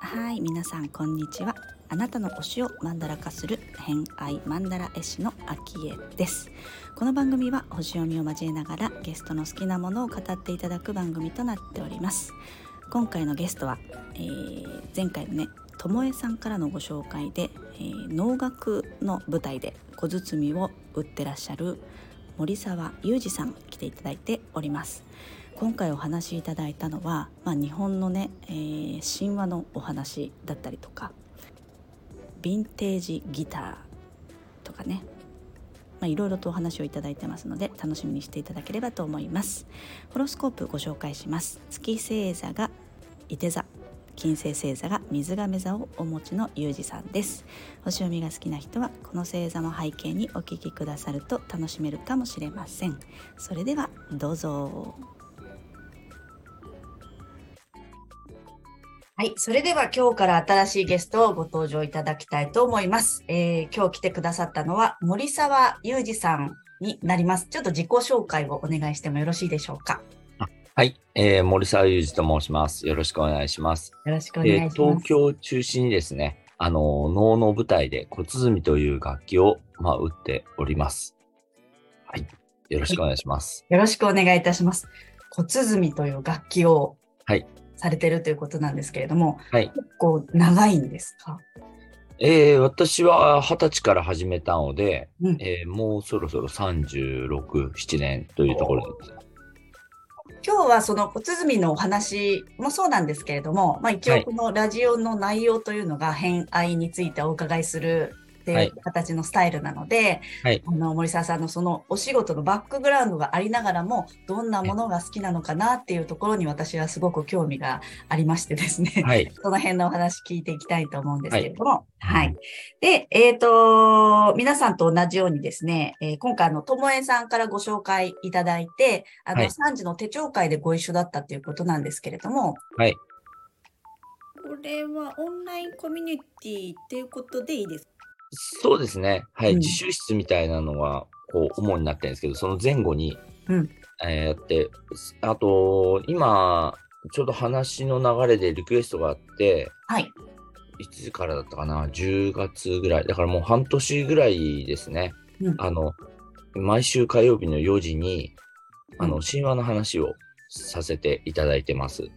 はい皆さんこんにちは。あなたの推しをマンダラ化する偏愛マンダラ絵師のアキです。この番組は星読みを交えながらゲストの好きなものを語っていただく番組となっております。今回のゲストは、えー、前回のねともえさんからのご紹介で、えー、能楽の舞台で小包を売ってらっしゃる森沢裕二さん来ていただいております。今回お話しいただいたのは、まあ、日本のね、えー、神話のお話だったりとかヴィンテージギターとかねまあ、いろいろとお話をいただいてますので楽しみにしていただければと思います。ホロスコープご紹介します。月星座が伊手座。金星星座が水亀座をお持ちのゆうじさんです星読みが好きな人はこの星座の背景にお聞きくださると楽しめるかもしれませんそれではどうぞはい。それでは今日から新しいゲストをご登場いただきたいと思います。えー、今日来てくださったのは森沢裕二さんになります。ちょっと自己紹介をお願いしてもよろしいでしょうか？はい、えー、森沢裕二と申します。よろしくお願いします。よろしくお願いします。えー、東京を中心にですね、あの、能の舞台で小鼓という楽器を、まあ、打っております。はい。よろしくお願いします。よろしくお願いいたします。小鼓という楽器を、はい。されてるということなんですけれども、はい、結構長いんですか？えー、私は二十歳から始めたので、うん、えー、もうそろそろ36、7年というところです。今日はその小鼓のお話もそうなんですけれども、まあ、一応このラジオの内容というのが偏愛についてお伺いするっていう形のスタイルなので、はい、あの森沢さんのそのお仕事のバックグラウンドがありながらもどんなものが好きなのかなっていうところに私はすごく興味がありましてですね、はい、その辺のお話聞いていきたいと思うんですけれども、はい。はい、で、えっ、ー、と、皆さんと同じようにですね、えー、今回のともえさんからご紹介いただいて、あの、3時の手帳会でご一緒だったということなんですけれども、はい。これはオンラインコミュニティっていうことでいいですか？そうですね。はい。うん、自習室みたいなのが、こう、主になってるんですけど、その前後に、うん、えー、やって、あと、今、ちょうど話の流れでリクエストがあって、はい。いつからだったかな ?10 月ぐらい。だからもう半年ぐらいですね。うん、あの、毎週火曜日の4時に、あの、神話の話をさせていただいてます。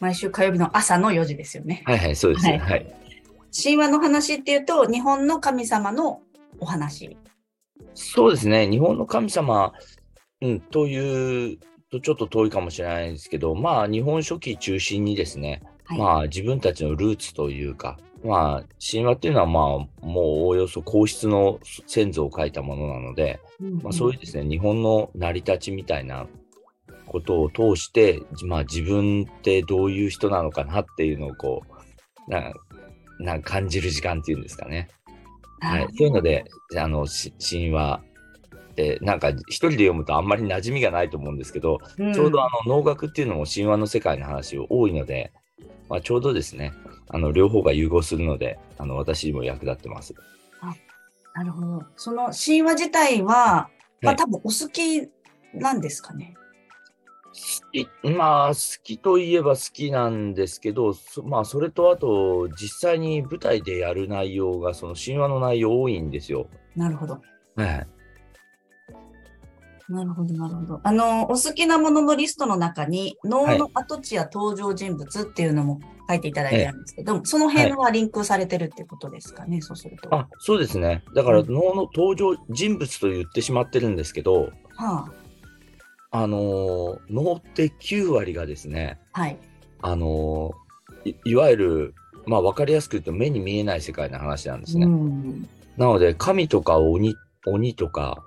毎週火曜日の朝の4時ですよね。はいはい、そうです。はい、はい神話の話っていうと、日本の神様のお話。そうですね。日本の神様、うん、というとちょっと遠いかもしれないですけど、まあ、日本書紀中心にですね、はい、まあ、自分たちのルーツというか、まあ、神話っていうのは、まあ、もうおおよそ皇室の先祖を書いたものなので、うんうん、まあ、そういうですね、日本の成り立ちみたいなことを通して、まあ、自分ってどういう人なのかなっていうのをこう、なな感じる時間っていうんですかね。はい、そういうので、あの、神話で、なんか一人で読むとあんまり馴染みがないと思うんですけど、うん、ちょうどあの能楽っていうのも神話の世界の話多いので、まあ、ちょうどですね、あの両方が融合するので、あの私にも役立ってます。あなるほど。その神話自体は、まあ、多分お好きなんですかね？好き、まあ、好きといえば好きなんですけど、まあ、それとあと、実際に舞台でやる内容が、その神話の内容多いんですよ。なるほど。はい。なるほど、なるほど。あの、お好きなもののリストの中に、能の跡地や登場人物っていうのも書いていただいてるんですけど、はい、その辺はリンクされてるってことですかね、はい、そうすると。あ、そうですね。だから、能の登場人物と言ってしまってるんですけど、はあ、あの脳って9割がですね、はい、あのいいわゆる、まあ、分かりやすく言うと目に見えない世界の話なんですね。なので神とか鬼鬼とか、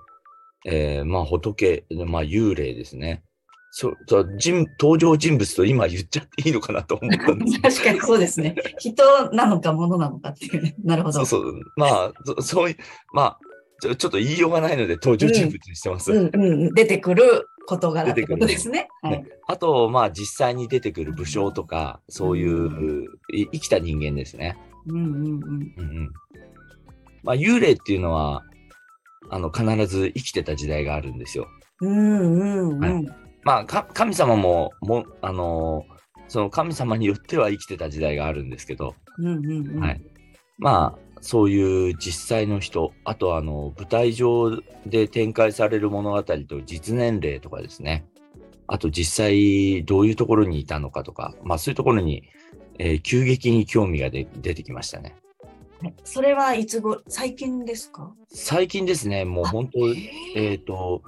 えー、まあ仏、まあ、幽霊ですね。そそ人登場人物と今言っちゃっていいのかなと思ったんです 確かにそうですね。人なのか物なのかっていうね。なるほど。そうそう。まあ、そそういう、まあちょ、ちょっと言いようがないので登場人物にしてます。うん、うん、うん、出てくる事柄ってことですね。はい、あと、まあ、実際に出てくる武将とか、そういう、生きた人間ですね。うんうんうん。うんうんまあ、幽霊っていうのは、あの、必ず生きてた時代があるんですよ。うんうんうん。はいまあ、か神様も、も、あのーその神様によっては生きてた時代があるんですけど、うんうんうん。はい。まあ、そういう実際の人、あとあの、舞台上で展開される物語と実年齢とかですね。あと実際どういうところにいたのかとか、まあそういうところに、えー急激に興味がで出てきましたね。はいそれはいつご、最近ですか？最近ですね、もう本当、えっ、と、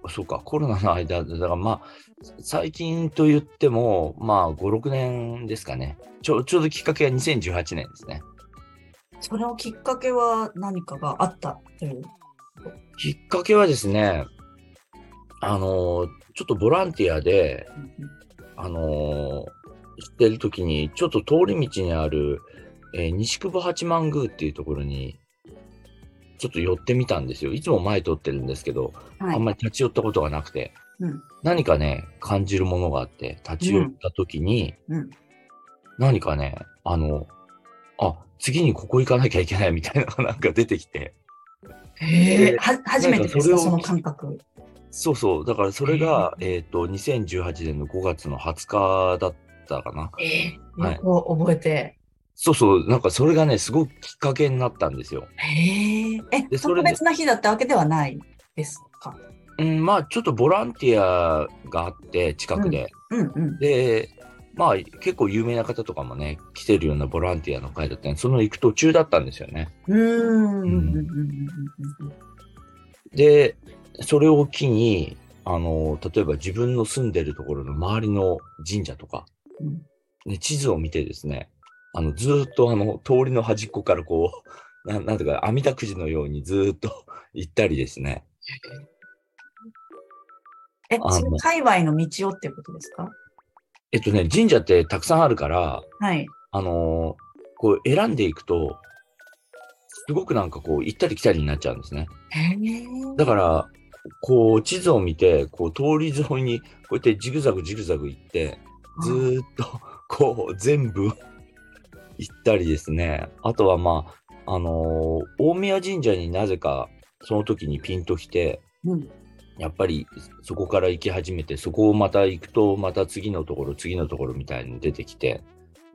こそうか、コロナの間、だからまあ、最近と言っても、まあ、5、6年ですかね。ちょちょうどきっかけは2018年ですね。それのきっかけは何かがあったという？きっかけはですね、あの、ちょっとボランティアで、あの、してるときに、ちょっと通り道にある、えー西久保八幡宮っていうところに、ちょっと寄ってみたんですよ。いつも前通ってるんですけど、はい。あんまり立ち寄ったことがなくて、うん。何かね、感じるものがあって、立ち寄った時に、うん。何かね、あの、あ、次にここ行かなきゃいけないみたいなのがなんか出てきて、へえ。は初めてですか、その感覚。そうそう、だからそれが、えっ、と、2018年の5月の20日だったかな。ええ。はいよく覚えて。そうそう、なんかそれがね、すごくきっかけになったんですよ。へえ。え、特別な日だったわけではないですか？うん、まあ、ちょっとボランティアがあって、近くで。うんうん。で、まあ、結構有名な方とかもね、来てるようなボランティアの会だったんで、その行く途中だったんですよね。うーん。で、それを機に、あの、例えば自分の住んでるところの周りの神社とか、うんね、地図を見てですね、あの、ずーっとあの、通りの端っこからこう、ななんていうか、網だくじのようにずーっと 行ったりですね。え、それ界隈の道をってことですか？えっとね、神社ってたくさんあるから、はい。あのこう選んでいくと、すごくなんかこう、行ったり来たりになっちゃうんですね。だから、こう、地図を見て、こう、通り沿いに、こうやってジグザグジグザグ行って、ずーっと、こう、全部行ったりですね。あとは、まあ、あのー大宮神社になぜか、その時にピンと来て、うん。やっぱりそこから行き始めて、そこをまた行くと、また次のところ、次のところみたいに出てきて、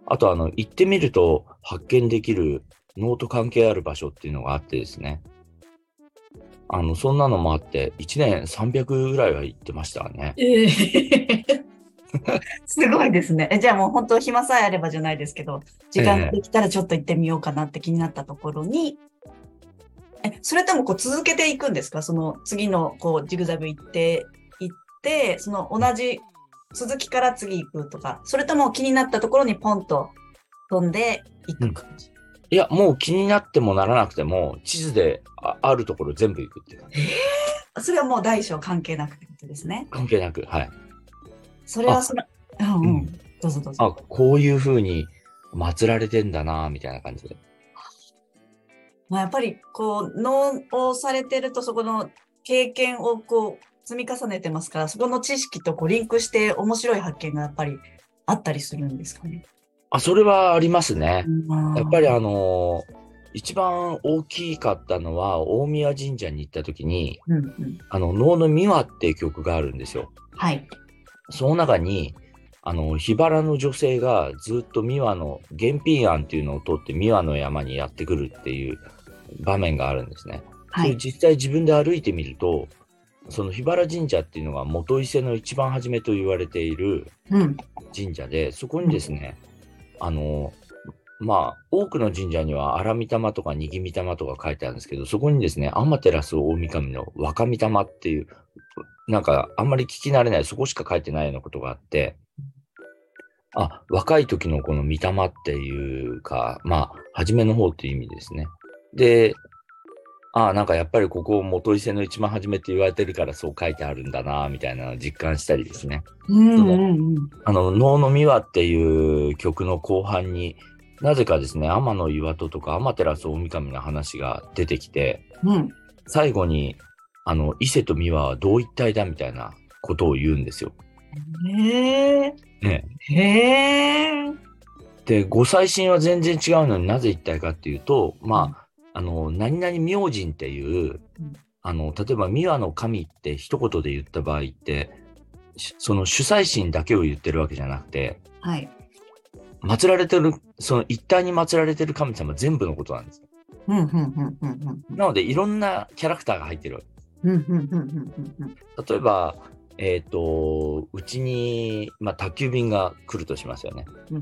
あと、あの、行ってみると発見できる脳と関係ある場所っていうのがあってですね。あの、そんなのもあって、1年300ぐらいは行ってましたね。すごいですね。じゃあもう本当暇さえあればじゃないですけど、時間ができたらちょっと行ってみようかなって気になったところに、え、それともこう続けていくんですか？その次のこうジグザグ行って、行って、その同じ続きから次行くとか、それとも気になったところにポンと飛んで行く感じ？いや、もう気になってもならなくても、地図でああるところ全部行くっていう感じ。それはもう大小関係なくってことですね。関係なく、はい。それはその、うんう。うんんどうぞどうぞ。あ、こういう風に祀られてんだな、みたいな感じで。まあ、やっぱりこう脳をされてるとそこの経験をこう積み重ねてますからそこの知識とこうリンクして面白い発見がやっぱりあったりするんですかね？あ、それはありますね。やっぱりああのー一番大きかったのは、大宮神社に行った時に、うんうん、あの、能の美和っていう曲があるんですよ。はい。その中に、あの、桧原の女性がずっと美和の、原品案っていうのを取って美和の山にやってくるっていう場面があるんですね。はい。実際自分で歩いてみると、その桧原神社っていうのが元伊勢の一番初めと言われているうん。神社で、そこにですね、あの、まあ、多くの神社には荒御霊とか逃げ御霊とか書いてあるんですけど、そこにですね、天照大神の若御霊っていう、なんかあんまり聞き慣れない、そこしか書いてないようなことがあって、あ、若い時のこの御霊っていうか、まあ、初めの方っていう意味ですね。で、あなんかやっぱりここ元伊勢の一番初めって言われてるからそう書いてあるんだな、みたいなのを実感したりですね。うんうんうん。あの、能の美和っていう曲の後半になぜかですね、天の岩戸とか天照大神の話が出てきて、うん。最後に、あの、伊勢と美和は同一体だみたいなことを言うんですよ。へえ。ね、へえ。で、ご祭神は全然違うのになぜ一体かっていうと、まあ、あの、何々明神っていう、うんあの、例えば、ミワの神って一言で言った場合って、しその主催神だけを言ってるわけじゃなくて、はい。祀られてる、その一体に祀られてる神様全部のことなんです。うん、うん、うん、うん、うん。なので、いろんなキャラクターが入ってる。うん、うん、うん、うん、うん。例えば、えっ、と、うちに、まあ、宅急便が来るとしますよね。うん。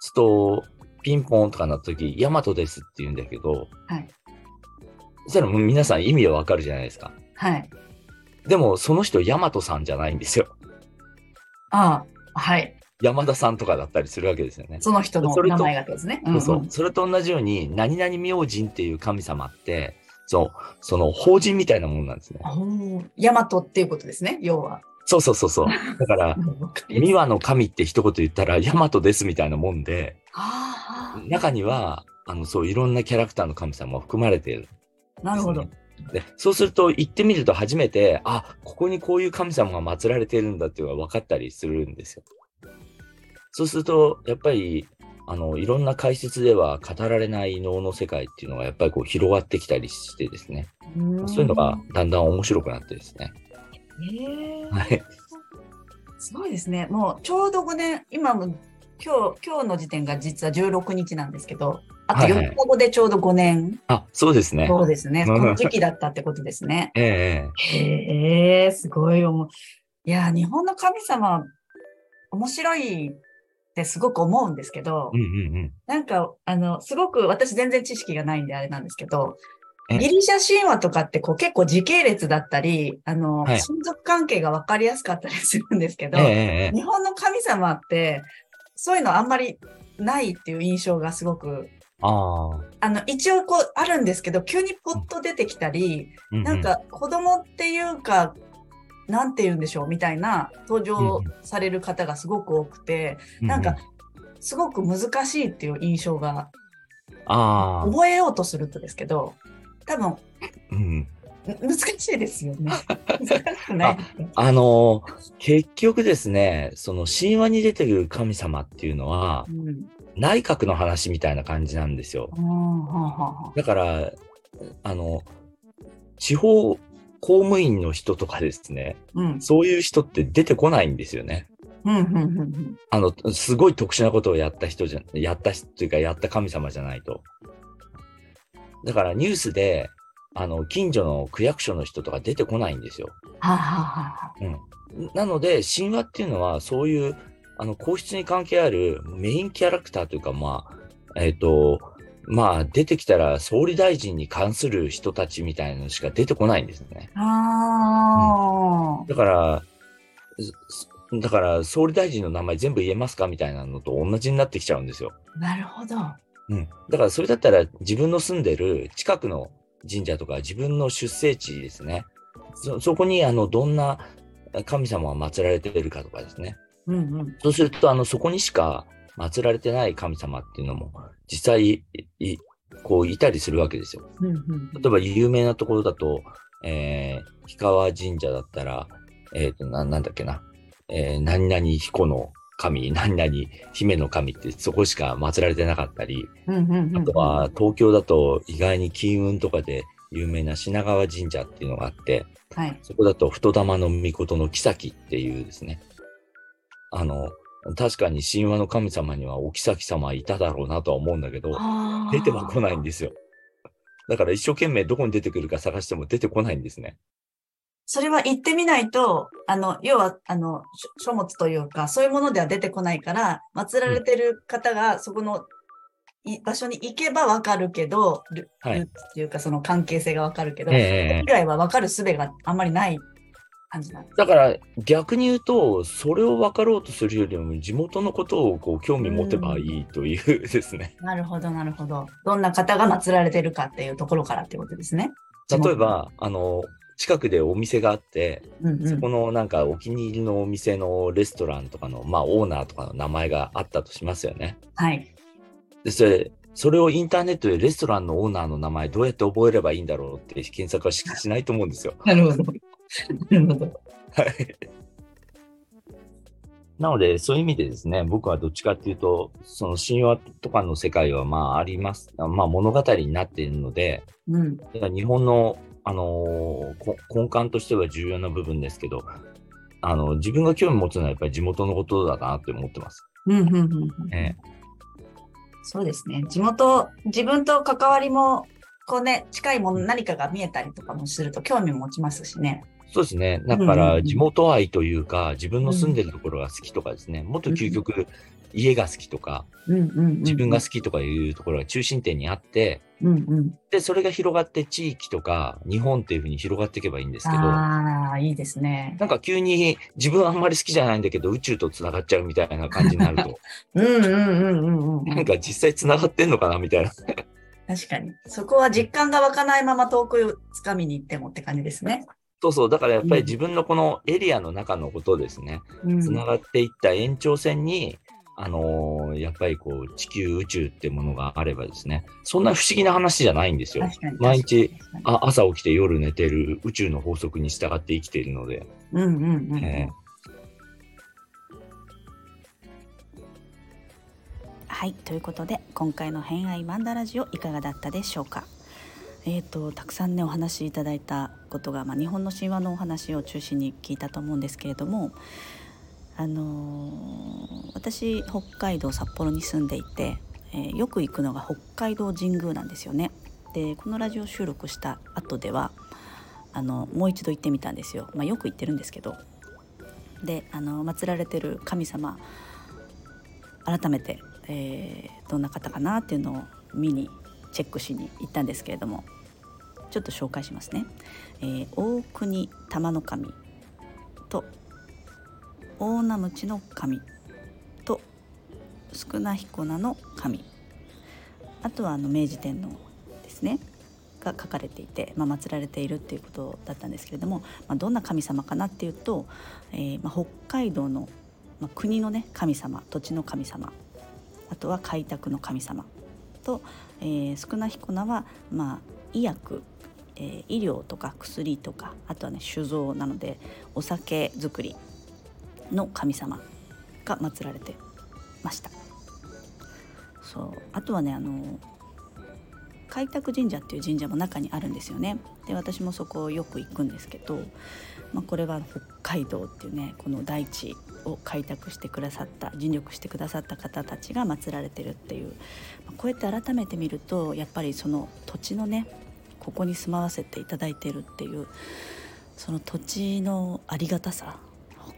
すると、ピンポンとかなった時、ヤマトですって言うんだけど、はい。そしたらもう皆さん意味はわかるじゃないですか。はい。でも、その人、ヤマトさんじゃないんですよ。ああ、はい。山田さんとかだったりするわけですよね。その人の名前がですね。そうそう。それと同じように、何々明神っていう神様って、そう、その法人みたいなものなんですね。おーヤマトっていうことですね、要は。そうそうそうそう。だから、三輪の神って一言言ったら、ヤマトですみたいなもんで、あ中には、あの、そう、いろんなキャラクターの神様も含まれている。あ、なるほど。で、そうすると、行ってみると初めて、あ、ここにこういう神様が祀られているんだっていうのが分かったりするんですよ。そうすると、やっぱり、あの、いろんな解説では語られない能の世界っていうのがやっぱりこう広がってきたりしてですね、そういうのがだんだん面白くなってですね。へえはい。すごいですね。もうちょうど5年、今も今日、今日の時点が実は16日なんですけど、あとはいはい4日後でちょうど5年。あ、そうですね。そうですね。う んこの時期だったってことですね。ええへえ、すごい思う。いや、日本の神様、面白いってすごく思うんですけど、うんうんうん。なんか、あの、すごく私全然知識がないんであれなんですけど、えギリシャ神話とかってこう結構時系列だったり、あの、はい。親族関係が分かりやすかったりするんですけど、ええええ日本の神様って、そういうのあんまりないっていう印象がすごく、ああ。あの、一応こうあるんですけど、急にポッと出てきたり、ううなん、か子供っていうか、なんて言うんでしょうみたいな登場される方がすごく多くて、なんか、すごく難しいっていう印象が、ああ。覚えようとするとですけど、多分、うん。ん難しいですよね。難しくないですかあのー結局ですね、その神話に出てくる神様っていうのは、うん。内閣の話みたいな感じなんですよ。はあはあはあだから、あの、地方公務員の人とかですね、うん。そういう人って出てこないんですよね。あの、すごい特殊なことをやった人じゃ、やった人というか、やった神様じゃないと。だからニュースで、あの、近所の区役所の人とか出てこないんですよ。うん。なので、神話っていうのは、そういう、あの、皇室に関係あるメインキャラクターというか、まあ、えっ、と、まあ、出てきたら総理大臣に関する人たちみたいなのしか出てこないんですね。あだから、すだから、総理大臣の名前全部言えますかみたいなのと同じになってきちゃうんですよ。あ、なるほど。うん。だから、それだったら自分の住んでる近くの神社とか自分の出生地ですね。そ、そこに、あの、どんな神様が祀られているかとかですね。うんうん。そうすると、あの、そこにしか祀られてない神様っていうのも、実際、こう、いたりするわけですよ。うんうん。例えば、有名なところだと、えー、氷川神社だったら、えっ、と、な、なんだっけな、えー、何々彦の神、何々姫の神ってそこしか祀られてなかったり、うんうんうん。あとは、東京だと意外に金運とかで有名な品川神社っていうのがあって、はい。そこだと太玉の御事の妃っていうですね。あの、確かに神話の神様にはお妃様いただろうなとは思うんだけど、出ては来ないんですよ。だから一生懸命どこに出てくるか探しても出てこないんですね。それは言ってみないと、あの、要は、あの、書書物というか、そういうものでは出てこないから、祀られてる方が、そこの、い場所に行けばわかるけど、ルはいルーツっていうか、その関係性がわかるけど、ええ以外はわかる術があんまりない感じなんです。だから逆に言うと、それを分かろうとするよりも地元のことをこう興味持てばいいというですね。なるほど、なるほど。どんな方が祀られてるかっていうところからってことですね。例えば、あの、近くでお店があって、うんうん、そこのなんかお気に入りのお店のレストランとかの、まあオーナーとかの名前があったとしますよね。はい。で、それ、それをインターネットでレストランのオーナーの名前どうやって覚えればいいんだろうって検索はししないと思うんですよ。なるほど。なので、そういう意味でですね、僕はどっちかっていうと、その神話とかの世界はまああります。まあ物語になっているので、うん、日本の、あのー、根幹としては重要な部分ですけど、あの、自分が興味持つのはやっぱり地元のことだなって思ってます。うんうんうん、えそうですね。地元、自分と関わりも、こうね、近いもの、何かが見えたりとかもすると興味持ちますしね。そうですね。だから、地元愛というか、自分の住んでるところが好きとかですね、もっと究極、家が好きとか、自分が好きとかいうところが中心点にあって、で、それが広がって地域とか日本っていうふうに広がっていけばいいんですけど、ああ、いいですね。なんか急に自分あんまり好きじゃないんだけど宇宙と繋がっちゃうみたいな感じになると、うんうんうんうんうん。なんか実際繋がってんのかなみたいな。確かに。そこは実感が湧かないまま遠くをつかみに行ってもって感じですね。そうそう、だからやっぱり自分のこのエリアの中のことですね、つ、な、がっていった延長線に、あのー、やっぱりこう、地球宇宙ってものがあればですね、そんな不思議な話じゃないんですよ。毎日あ、朝起きて夜寝てる宇宙の法則に従って生きているので。うんうんうん、えー、はい、ということで、今回の偏愛マンダラジオいかがだったでしょうか？えーと、たくさんねお話しいただいたことが、まあ、日本の神話のお話を中心に聞いたと思うんですけれども、あのー、私北海道札幌に住んでいて、えー、よく行くのが北海道神宮なんですよね。でこのラジオ収録した後ではあのもう一度行ってみたんですよ、まあ、よく行ってるんですけど。であの祀られてる神様改めて、えー、どんな方かなっていうのを見にチェックしに行ったんですけれども。ちょっと紹介しますね、えー、大国玉の神と大名鞭の神と少な彦名の神。あとはあの明治天皇ですね。が書かれていて、まあ、祀られているっていうことだったんですけれども、まあ、どんな神様かなっていうと、えー、まあ、北海道の、まあ、国のね神様土地の神様。あとは開拓の神様と、えー、少な彦名は、まあ、医薬え、医療とか薬とかあとはね酒造なのでお酒作りの神様が祀られてました。そう。あとはねあの開拓神社っていう神社も中にあるんですよね。で私もそこよく行くんですけど、まあ、これは北海道っていうねこの大地を開拓してくださった尽力してくださった方たちが祀られてるっていう、ま、こうやって改めて見るとやっぱりその土地のねここに住まわせていただいてるっていうその土地のありがたさ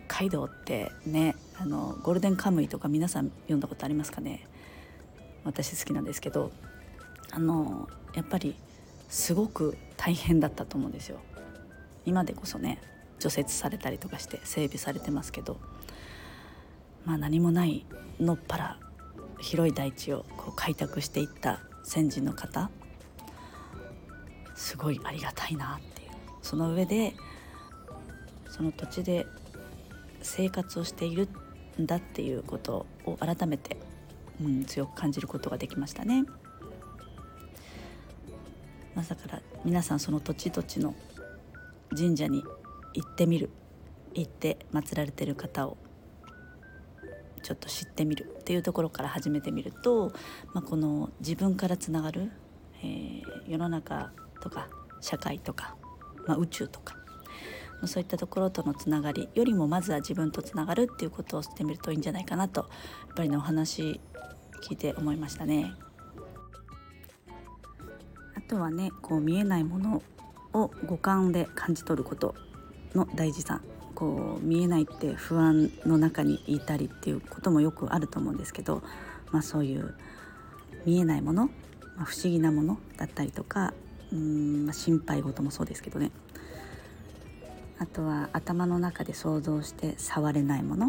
北海道ってねあのゴールデンカムイとか皆さん読んだことありますかね？私好きなんですけどあのやっぱりすごく大変だったと思うんですよ。今でこそね除雪されたりとかして整備されてますけどまあ何もないのっぱら広い大地をこう開拓していった先人の方すごいありがたいなっていうその上でその土地で生活をしているんだっていうことを改めて、うん、強く感じることができましたね。まあ、だから皆さんその土地土地の神社に行ってみる行って祀られてる方をちょっと知ってみるっていうところから始めてみると、まあ、この自分からつながる、えー、世の中とか社会とか、まあ、宇宙とかそういったところとのつながりよりもまずは自分とつながるっていうことをしてみるといいんじゃないかなとやっぱりねお話聞いて思いましたね。あとはねこう見えないものを五感で感じ取ることの大事さこう見えないって不安の中にいたりっていうこともよくあると思うんですけど、まあ、そういう見えないもの、まあ、不思議なものだったりとかうん、まあ、心配事もそうですけどね。あとは頭の中で想像して触れないもの、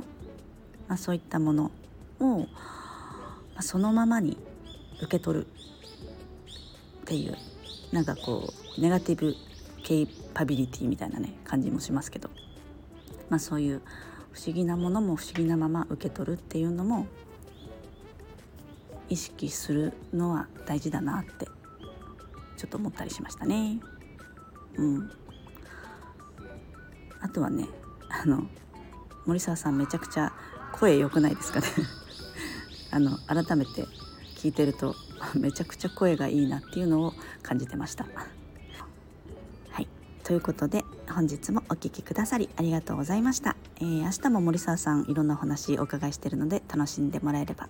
まあ、そういったものを、まあ、そのままに受け取るっていうなんかこうネガティブケイパビリティみたいなね感じもしますけど、まあ、そういう不思議なものも不思議なまま受け取るっていうのも意識するのは大事だなってちょっと思ったりしましたね。うん、あとはねあの森沢さんめちゃくちゃ声良くないですかね。あの改めて聞いてるとめちゃくちゃ声がいいなっていうのを感じてました。はい。ということで本日もお聴きくださりありがとうございました、えー、明日も森沢さんいろんなお話お伺いしてるので楽しんでもらえれば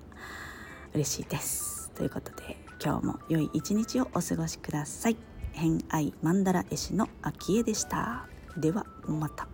嬉しいです。ということで今日も良い一日をお過ごしください。偏愛マンダラ絵師の秋江でした。ではまた。